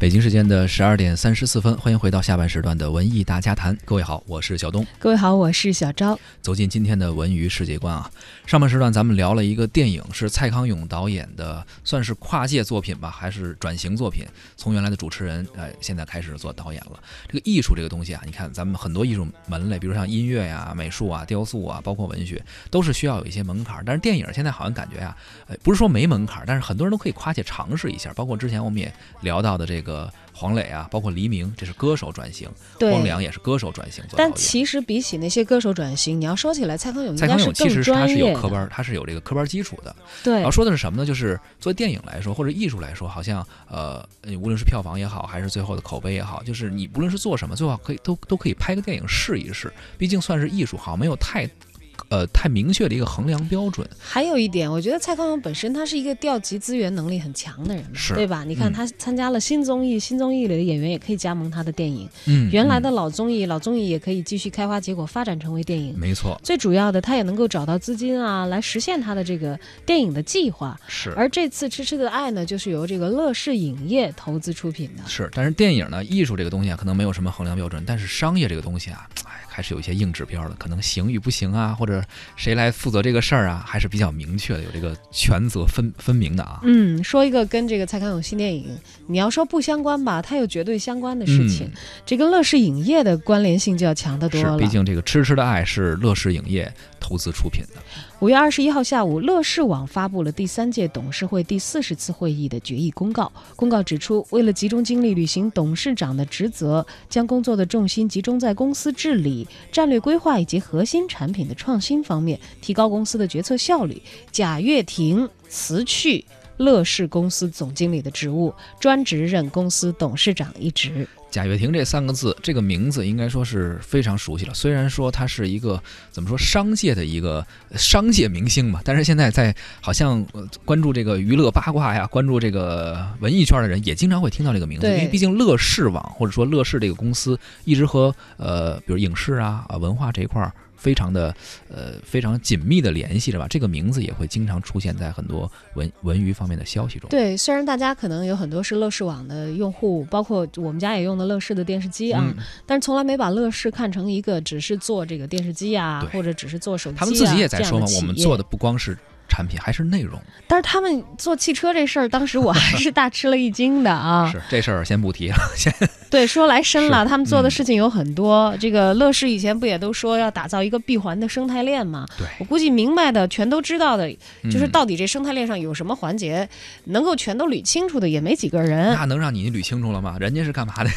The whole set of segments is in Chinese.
北京时间的十二点三十四分，欢迎回到下半时段的文艺大家谈。各位好，我是小东。各位好，我是小昭。走进今天的文娱世界观啊，上半时段咱们聊了一个电影，是蔡康永导演的，算是跨界作品吧，还是转型作品？从原来的主持人，呃，现在开始做导演了。这个艺术这个东西啊，你看咱们很多艺术门类，比如像音乐呀、美术啊、雕塑啊，包括文学，都是需要有一些门槛。但是电影现在好像感觉啊，呃，不是说没门槛，但是很多人都可以跨界尝试一下。包括之前我们也聊到的这个。个黄磊啊，包括黎明，这是歌手转型；汪良也是歌手转型。但其实比起那些歌手转型，你要说起来，蔡康永蔡康永其实他是有科班，他是有这个科班基础的。对。然后说的是什么呢？就是做电影来说，或者艺术来说，好像呃，无论是票房也好，还是最后的口碑也好，就是你无论是做什么，最好可以都都可以拍个电影试一试。毕竟算是艺术，好像没有太。呃，太明确的一个衡量标准。还有一点，我觉得蔡康永本身他是一个调集资源能力很强的人，对吧？你看他参加了新综艺，新综艺里的演员也可以加盟他的电影。嗯，原来的老综艺，老综艺也可以继续开花结果，发展成为电影。没错。最主要的，他也能够找到资金啊，来实现他的这个电影的计划。是。而这次《痴痴的爱》呢，就是由这个乐视影业投资出品的。是。但是电影呢，艺术这个东西啊，可能没有什么衡量标准，但是商业这个东西啊，哎。还是有一些硬指标的，可能行与不行啊，或者谁来负责这个事儿啊，还是比较明确的，有这个权责分分明的啊。嗯，说一个跟这个蔡康永新电影，你要说不相关吧，它有绝对相关的事情，这跟乐视影业的关联性就要强得多了。毕竟这个《痴痴的爱》是乐视影业投资出品的。五月二十一号下午，乐视网发布了第三届董事会第四十次会议的决议公告。公告指出，为了集中精力履行董事长的职责，将工作的重心集中在公司治理、战略规划以及核心产品的创新方面，提高公司的决策效率。贾跃亭辞去乐视公司总经理的职务，专职任公司董事长一职。贾跃亭这三个字，这个名字应该说是非常熟悉了。虽然说他是一个怎么说商界的一个商界明星嘛，但是现在在好像关注这个娱乐八卦呀，关注这个文艺圈的人也经常会听到这个名字，因为毕竟乐视网或者说乐视这个公司一直和呃比如影视啊啊文化这一块儿。非常的，呃，非常紧密的联系着吧？这个名字也会经常出现在很多文文娱方面的消息中。对，虽然大家可能有很多是乐视网的用户，包括我们家也用的乐视的电视机啊，但是从来没把乐视看成一个只是做这个电视机啊，或者只是做手机啊他们自己也在说嘛，我们做的不光是。产品还是内容，但是他们做汽车这事儿，当时我还是大吃了一惊的啊！是这事儿先不提了，先 对说来深了。他们做的事情有很多，这个乐视以前不也都说要打造一个闭环的生态链吗？对，我估计明白的、全都知道的，就是到底这生态链上有什么环节能够全都捋清楚的，也没几个人。那能让你捋清楚了吗？人家是干嘛的？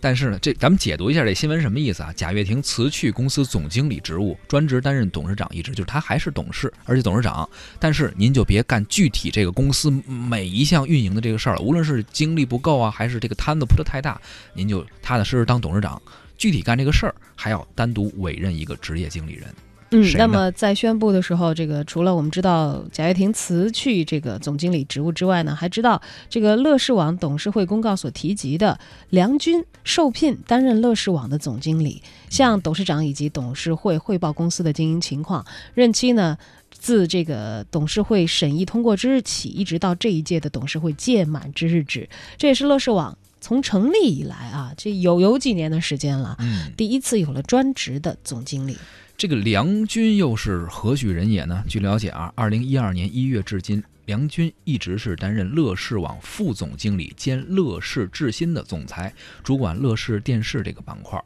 但是呢，这咱们解读一下这新闻什么意思啊？贾跃亭辞去公司总经理职务，专职担任董事长一职，就是他还是董事，而。董事长，但是您就别干具体这个公司每一项运营的这个事儿了。无论是精力不够啊，还是这个摊子铺的太大，您就踏踏实实当董事长，具体干这个事儿，还要单独委任一个职业经理人。嗯，那么在宣布的时候，这个除了我们知道贾跃亭辞去这个总经理职务之外呢，还知道这个乐视网董事会公告所提及的梁军受聘担任乐视网的总经理，向董事长以及董事会汇报公司的经营情况，任期呢？自这个董事会审议通过之日起，一直到这一届的董事会届满之日止，这也是乐视网从成立以来啊，这有有几年的时间了，嗯，第一次有了专职的总经理。这个梁军又是何许人也呢？据了解啊，二零一二年一月至今，梁军一直是担任乐视网副总经理兼乐视智新的总裁，主管乐视电视这个板块。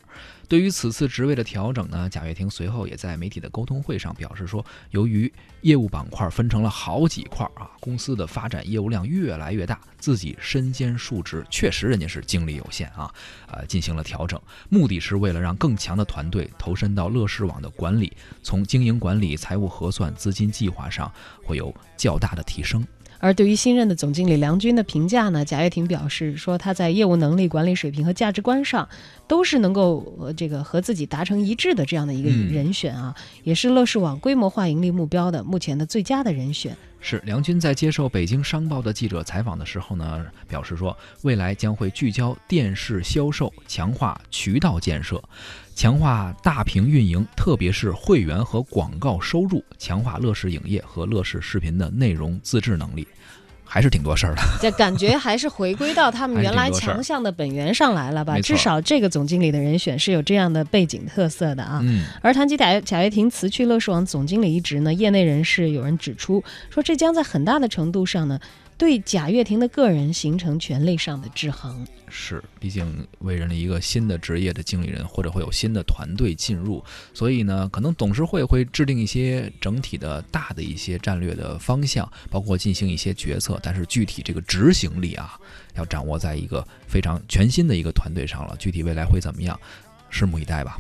对于此次职位的调整呢，贾跃亭随后也在媒体的沟通会上表示说，由于业务板块分成了好几块啊，公司的发展业务量越来越大，自己身兼数职，确实人家是精力有限啊，呃，进行了调整，目的是为了让更强的团队投身到乐视网的管理，从经营管理、财务核算、资金计划上会有较大的提升。而对于新任的总经理梁军的评价呢，贾跃亭表示说，他在业务能力、管理水平和价值观上，都是能够呃这个和自己达成一致的这样的一个人选啊，也是乐视网规模化盈利目标的目前的最佳的人选。是梁军在接受北京商报的记者采访的时候呢，表示说，未来将会聚焦电视销售，强化渠道建设，强化大屏运营，特别是会员和广告收入，强化乐视影业和乐视视频的内容自制能力。还是挺多事儿的。这感觉还是回归到他们原来强项的本源上来了吧？至少这个总经理的人选是有这样的背景特色的啊。嗯，而谈及贾贾跃亭辞去乐视网总经理一职呢，业内人士有人指出说，这将在很大的程度上呢，对贾跃亭的个人形成权力上的制衡。是，毕竟为任了一个新的职业的经理人，或者会有新的团队进入，所以呢，可能董事会会制定一些整体的大的一些战略的方向，包括进行一些决策，但是具体这个执行力啊，要掌握在一个非常全新的一个团队上了。具体未来会怎么样，拭目以待吧。